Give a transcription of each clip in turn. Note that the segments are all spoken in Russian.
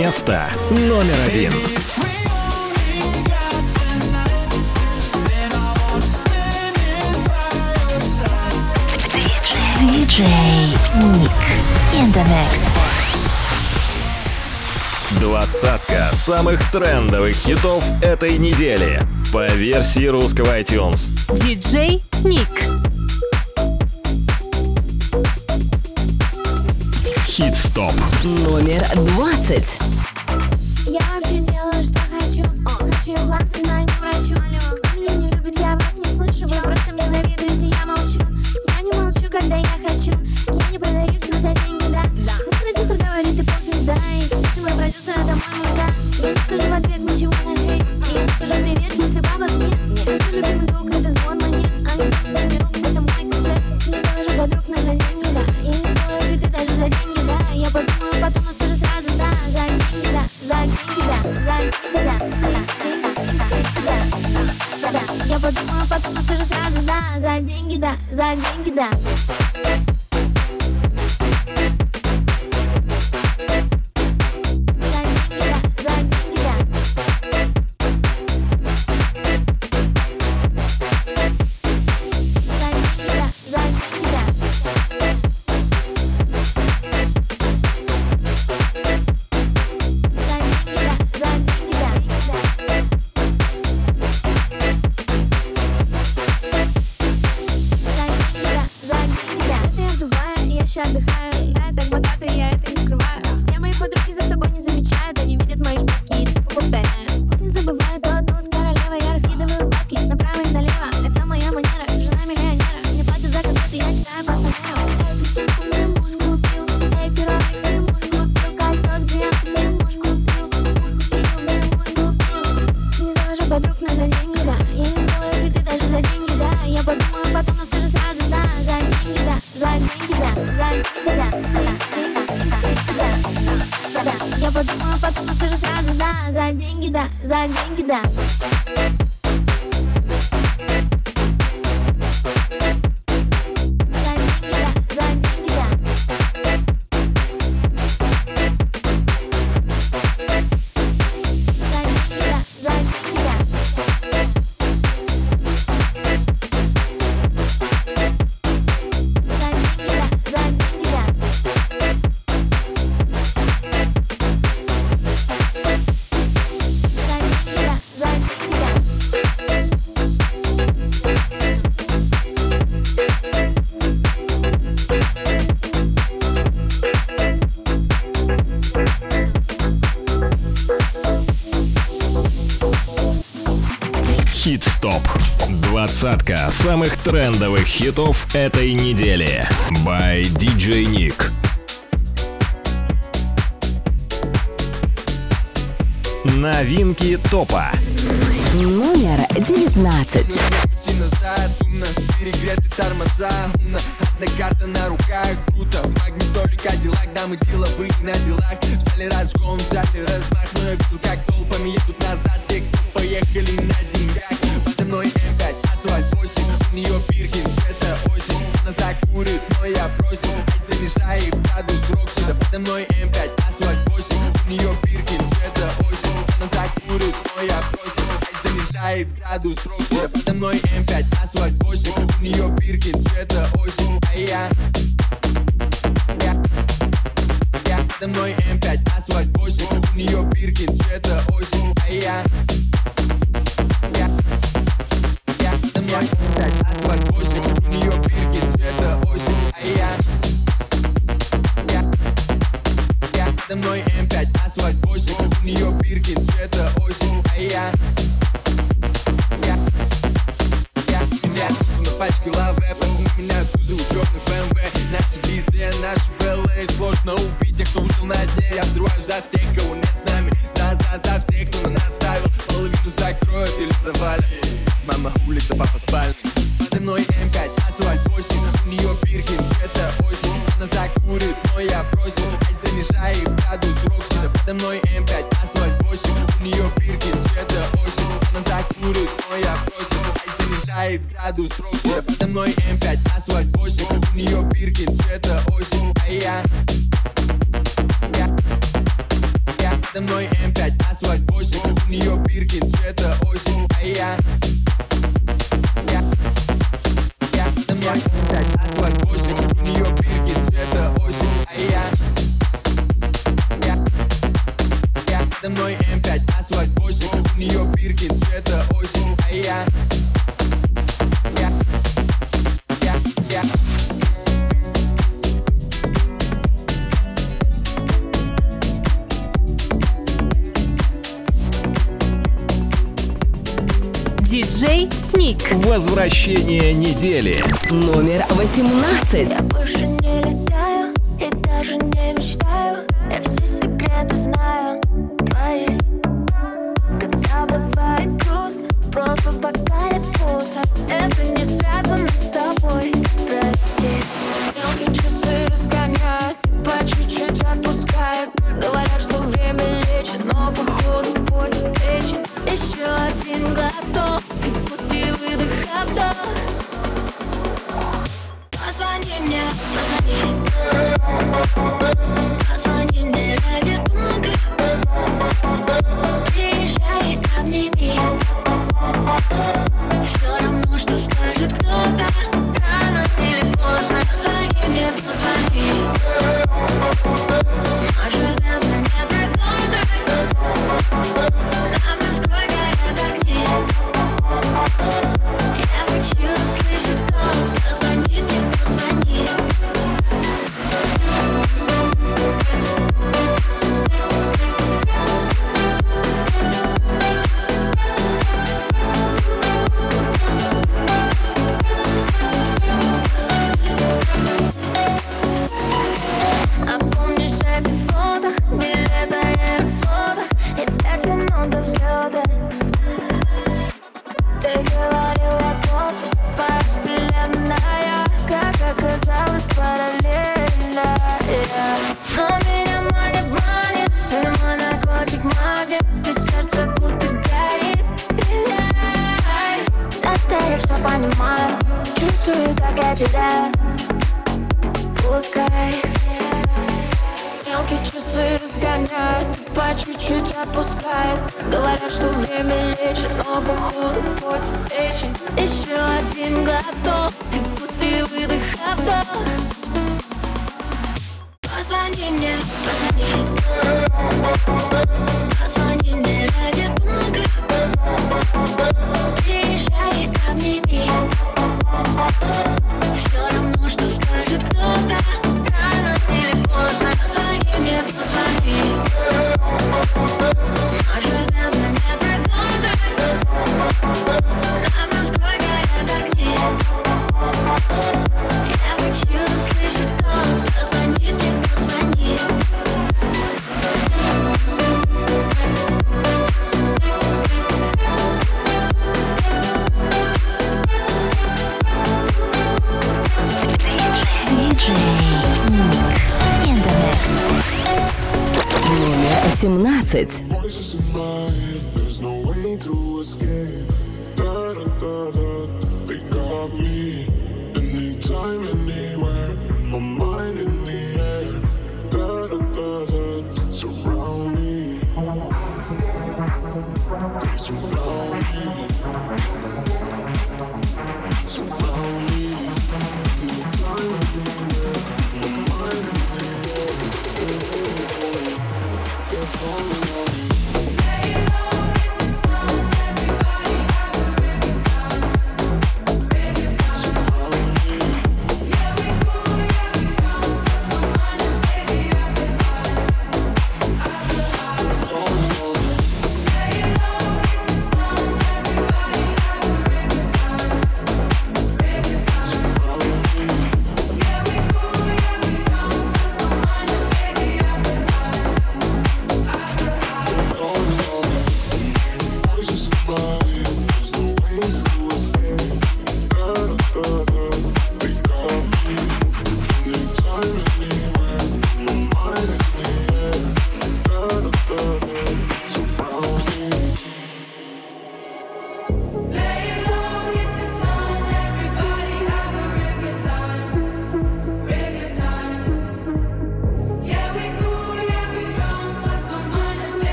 Место номер один. Диджей Ник in the mix. Двадцатка самых трендовых хитов этой недели по версии русского iTunes. Диджей Ник. Хит-стоп. Номер двадцать. Good. Zanjing Dance. Хит-стоп. Двадцатка самых трендовых хитов этой недели. By DJ Nick. Новинки топа. Номер девятнадцать нас перегреты тормоза. Одна карта на руках, круто В магнитоле Кадиллак, дамы деловы на делах. В зале разгон, в зале размах. Но я видел, как толпами едут назад. Те, кто поехали на деньгах. Подо мной М5, асфальт 8 У нее пиркин, цвета осень. Она закурит, но я бросил. Ай занижает градус Рокси Да подо мной М5, асфальт 8 У нее пиркин, цвета осень. Она закурит, но я бросил. Ай занижает градус Рокси Да подо мной М5, асфальт ее бирки цвета это осень. Она закурит, но я бросил Ай, занижай градус Роксина Подо мной М5, асфальт 8 У нее бирки цвета осень. Она закурит, но я бросил Ай, занижает градус Роксина Подо мной М5, асфальт 8 У нее бирки цвета осень. А я... Я... Подо мной М5, асфальт 8 У нее бирки цвета осень. А я... Возвращение недели. Номер 18. Я больше не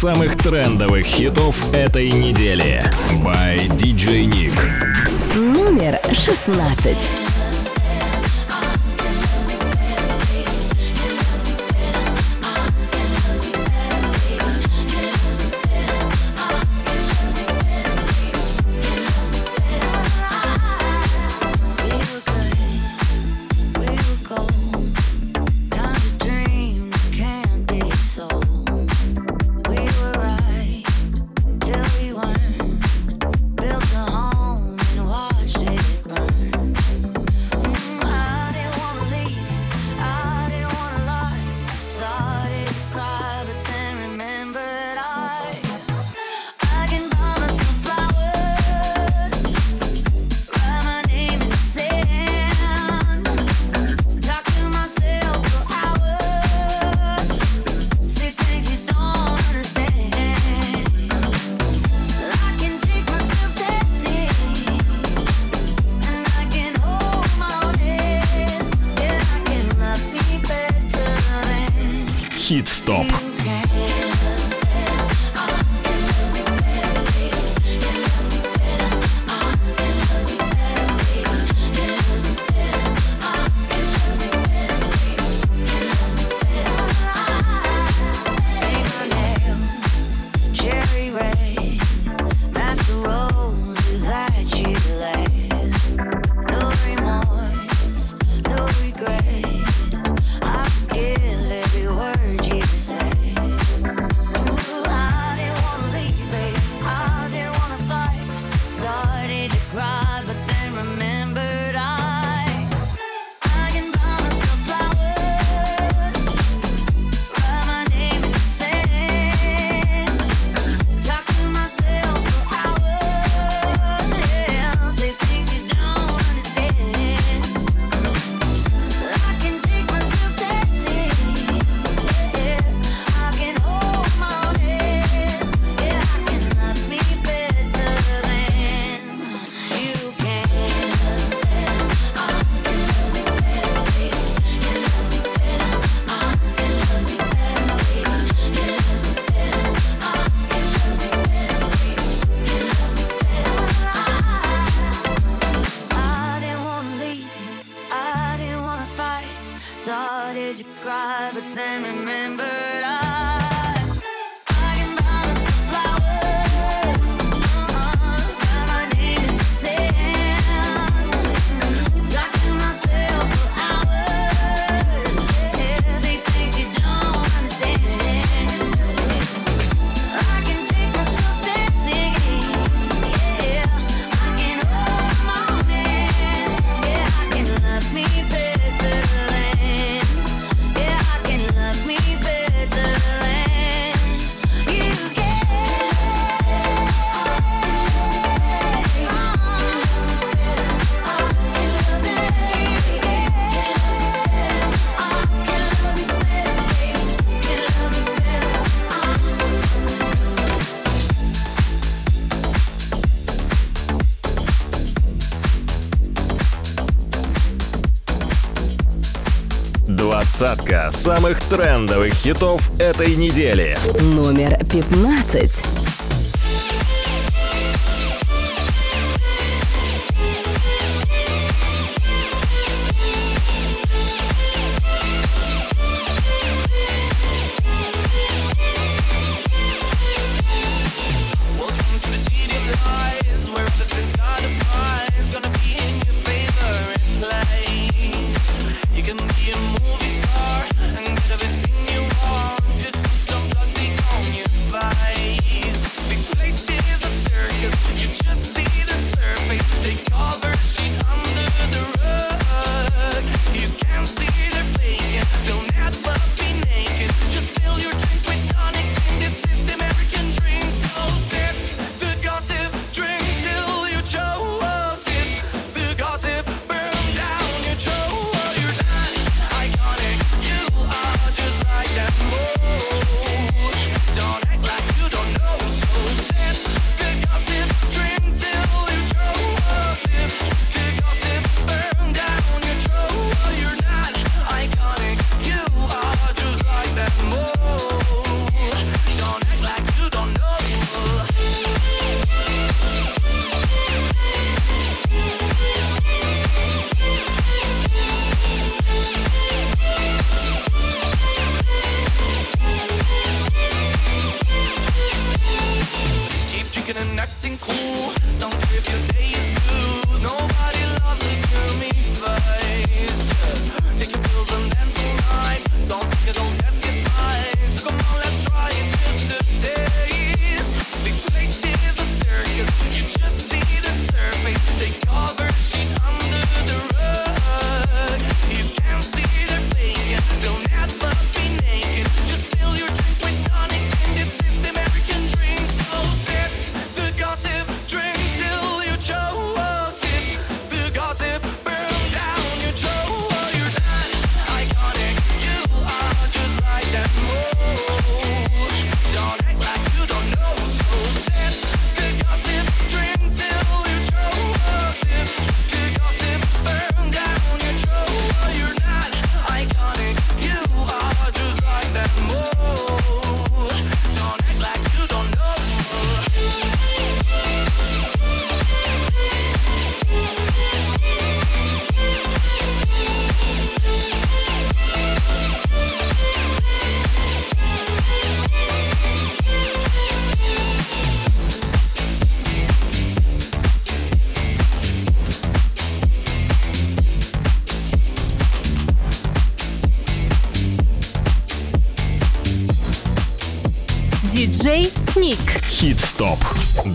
самых трендовых хитов этой недели. By DJ Nick. Номер шестнадцать. самых трендовых хитов этой недели. Номер 15.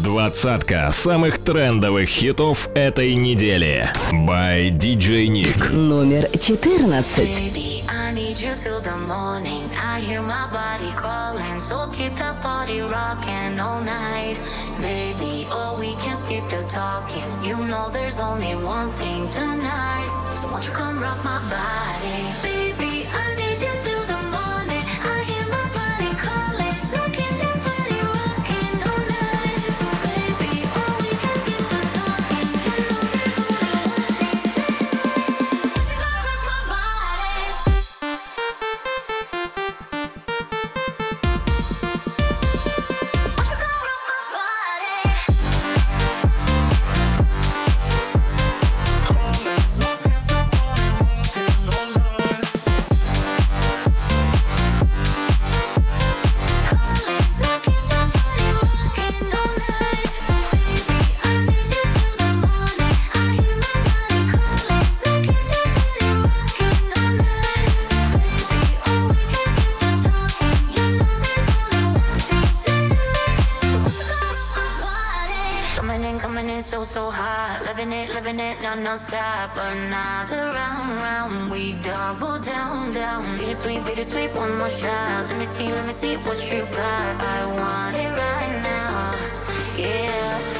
Двадцатка самых трендовых хитов этой недели. By DJ Nick. Номер 14. need you till the morning. I hear my body calling, so keep that body rocking all night, baby. Oh, we can skip the talking. You know there's only one thing tonight, so won't you come rock my body, baby? I need you till the no, no stop. Another round, round. We double down, down. Bittersweet, bittersweet, one more shot. Let me see, let me see what you got. I want it right now, yeah.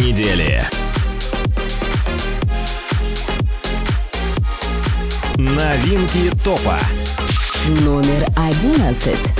Недели. Новинки топа. Номер одиннадцать.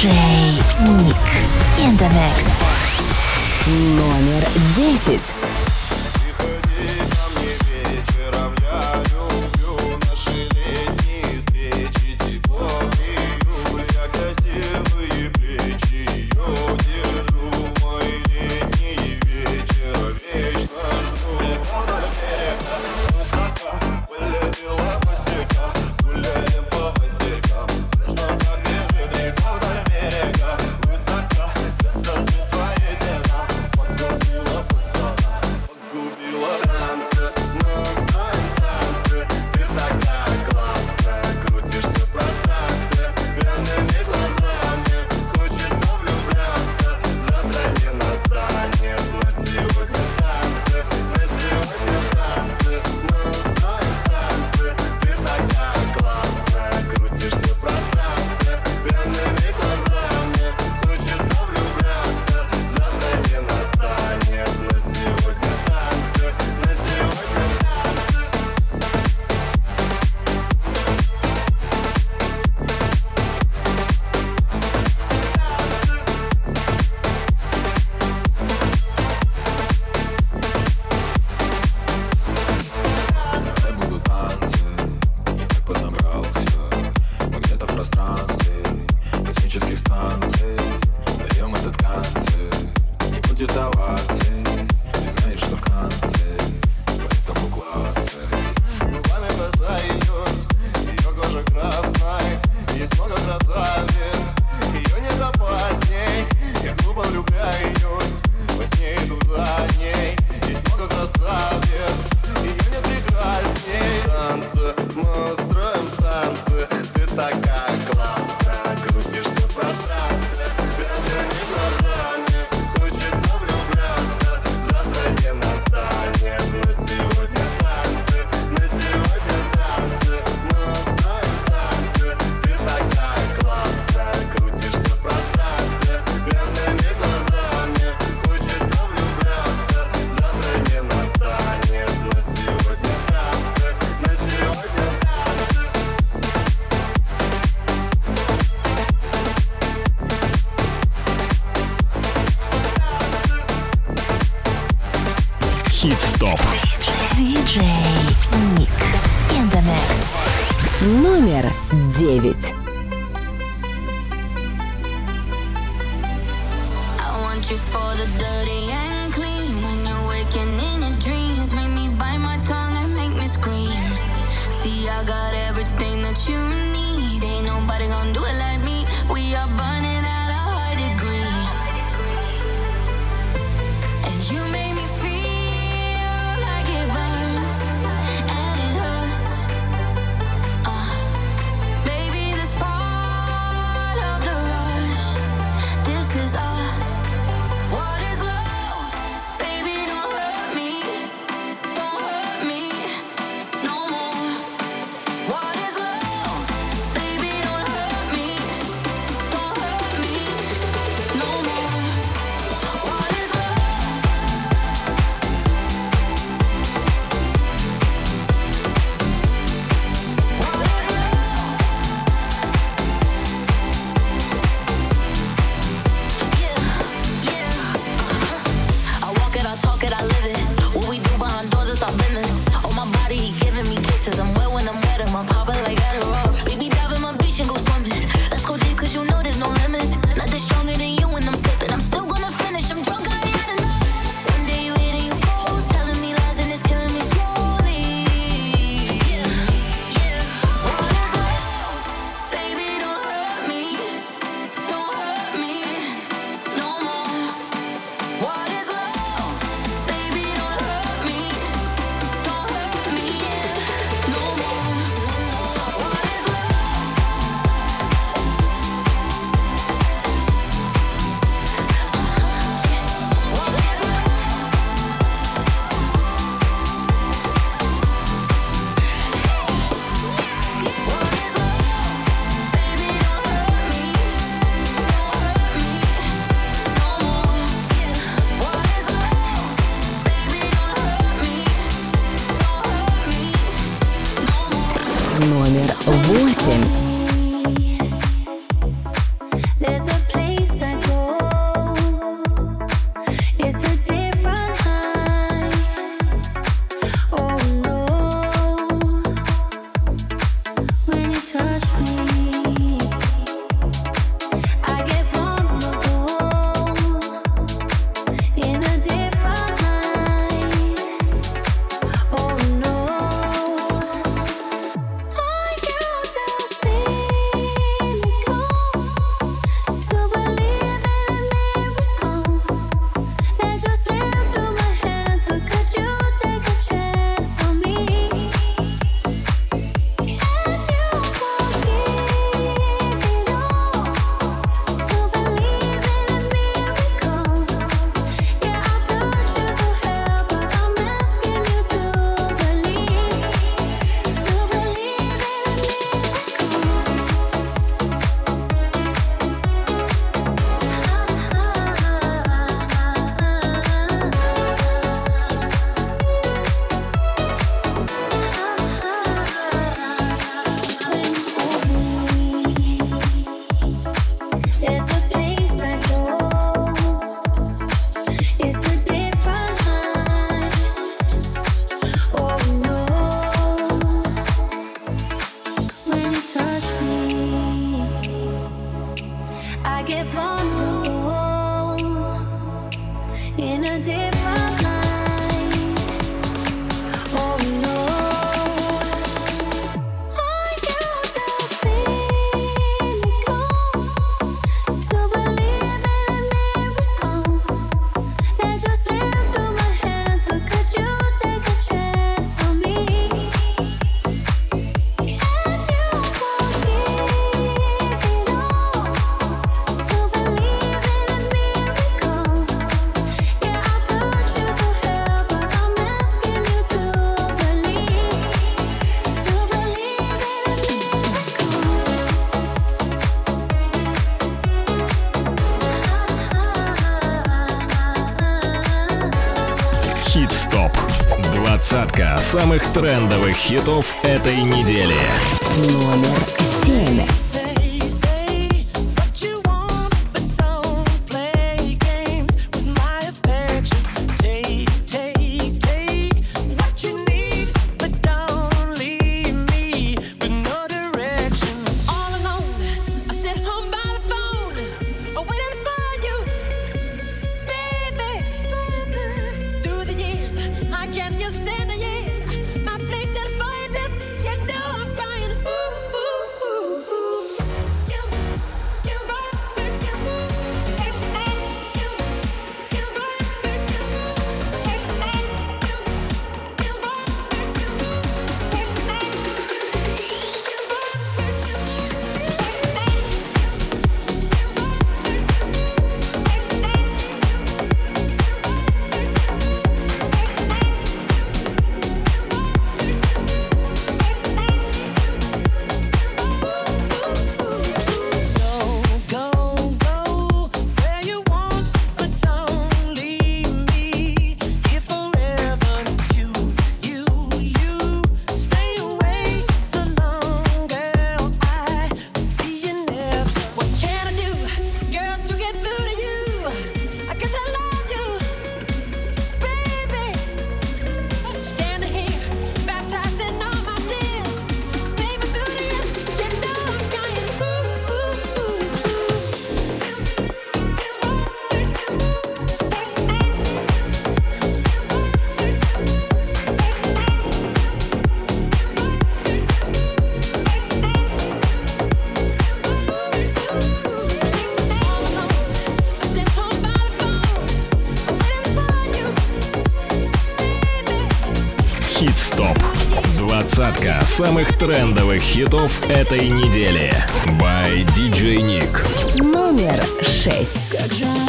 DJ Nick in the mix. Номер 10. I get vulnerable in a different хитов этой недели. Номер Двадцатка самых трендовых хитов этой недели. By DJ Nick. Номер шесть.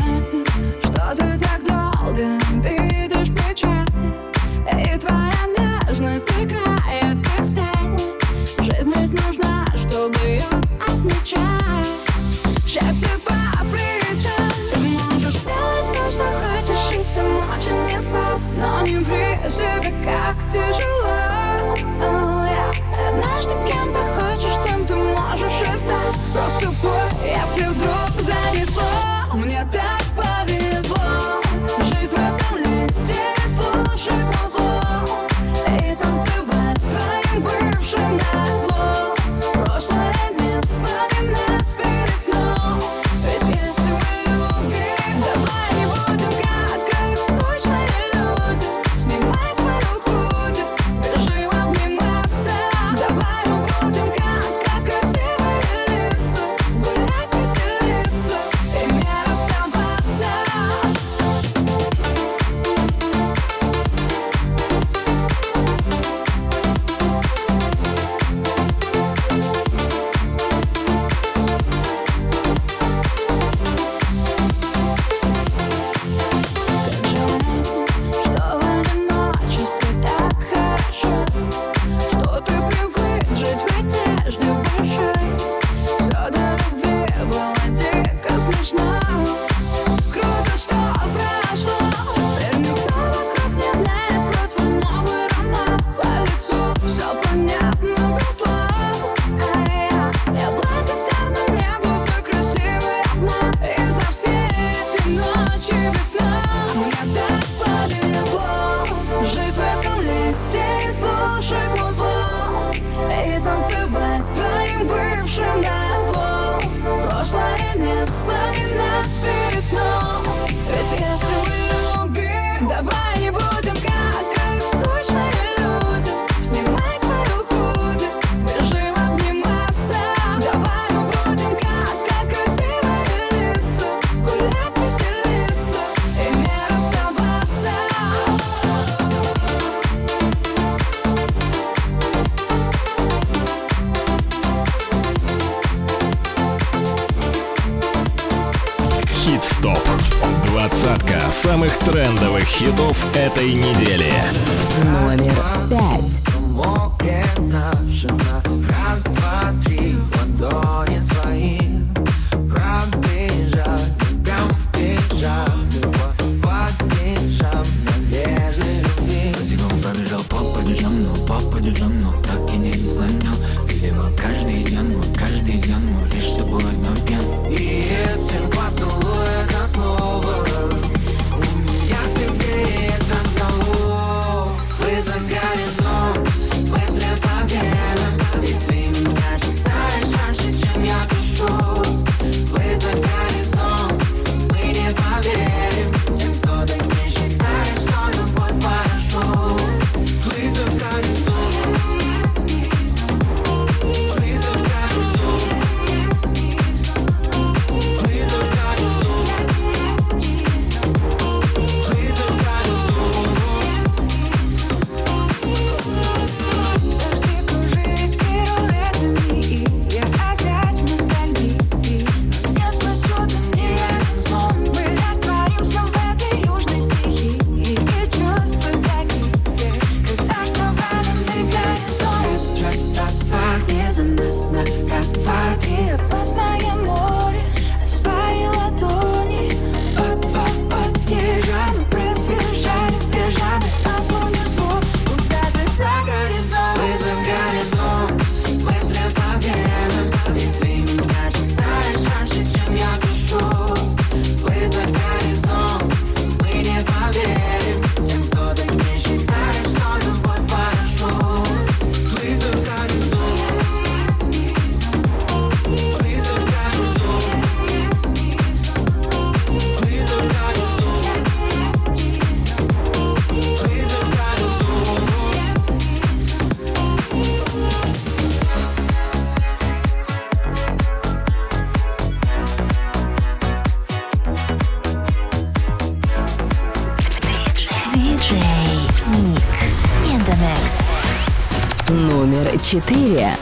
самых трендовых хитов этой недели. Номер пять. 4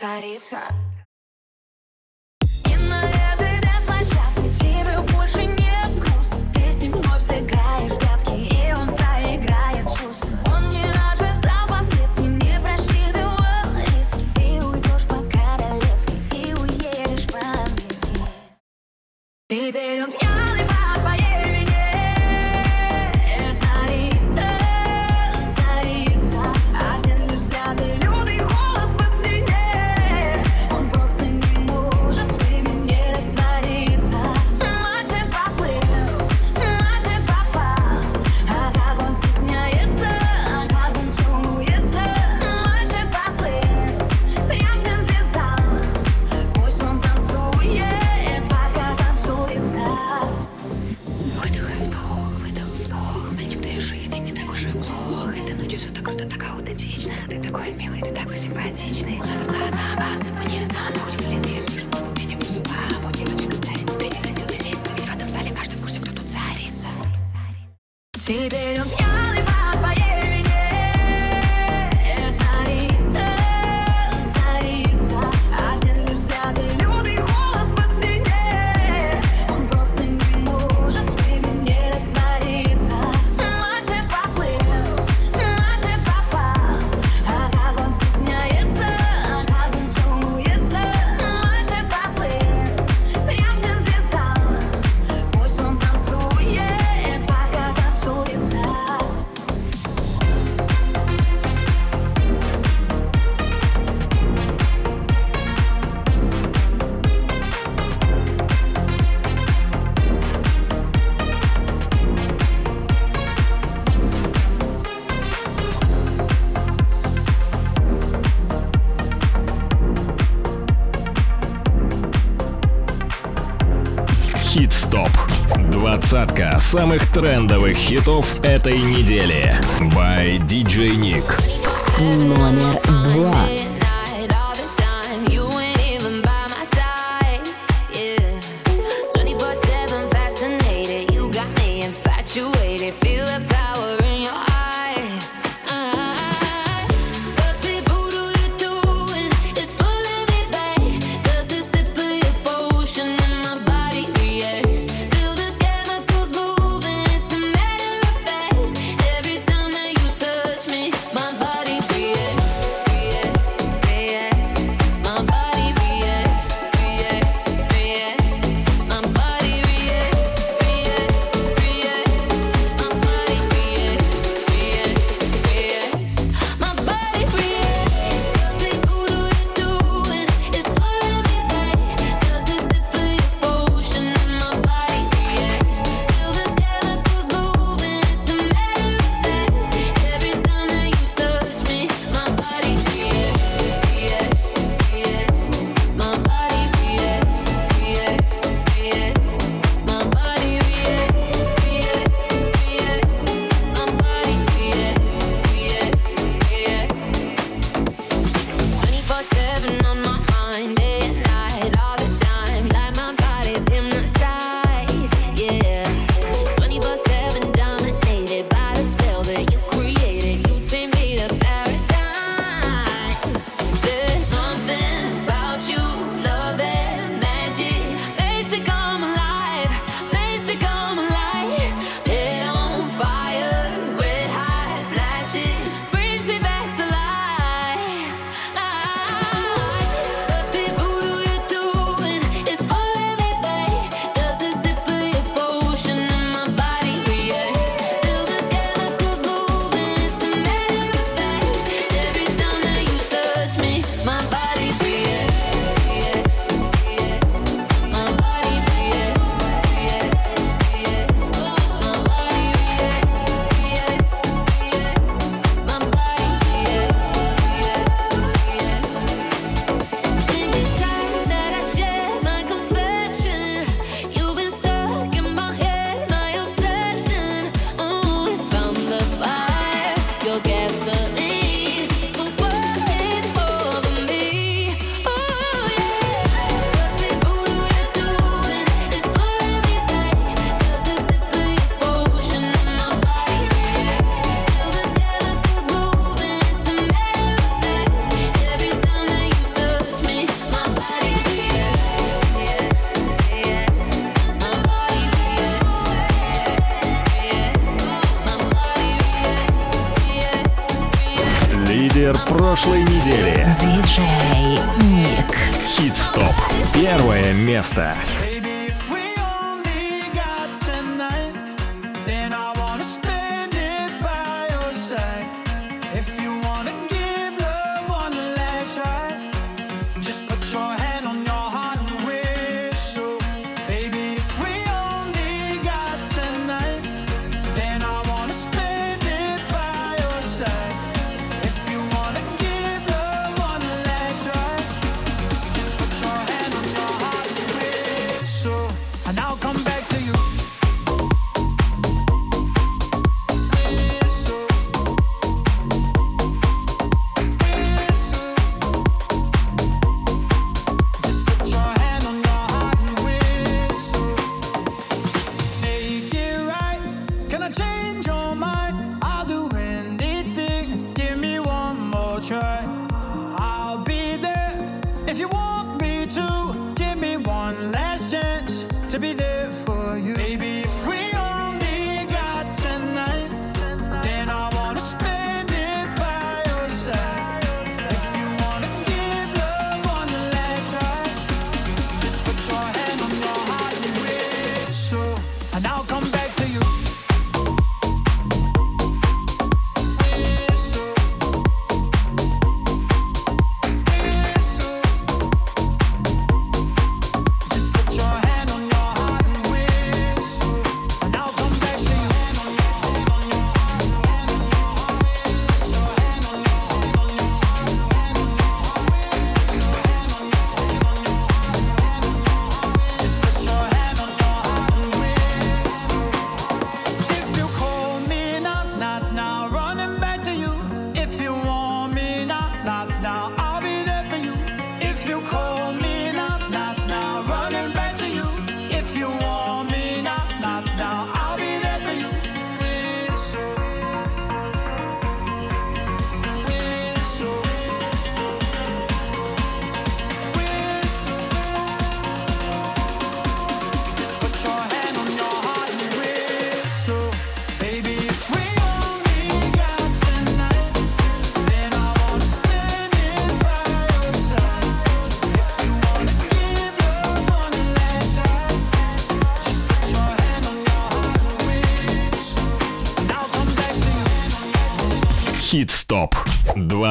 tidy time. Baby, самых трендовых хитов этой недели. By DJ Nick. Номер два. to be there.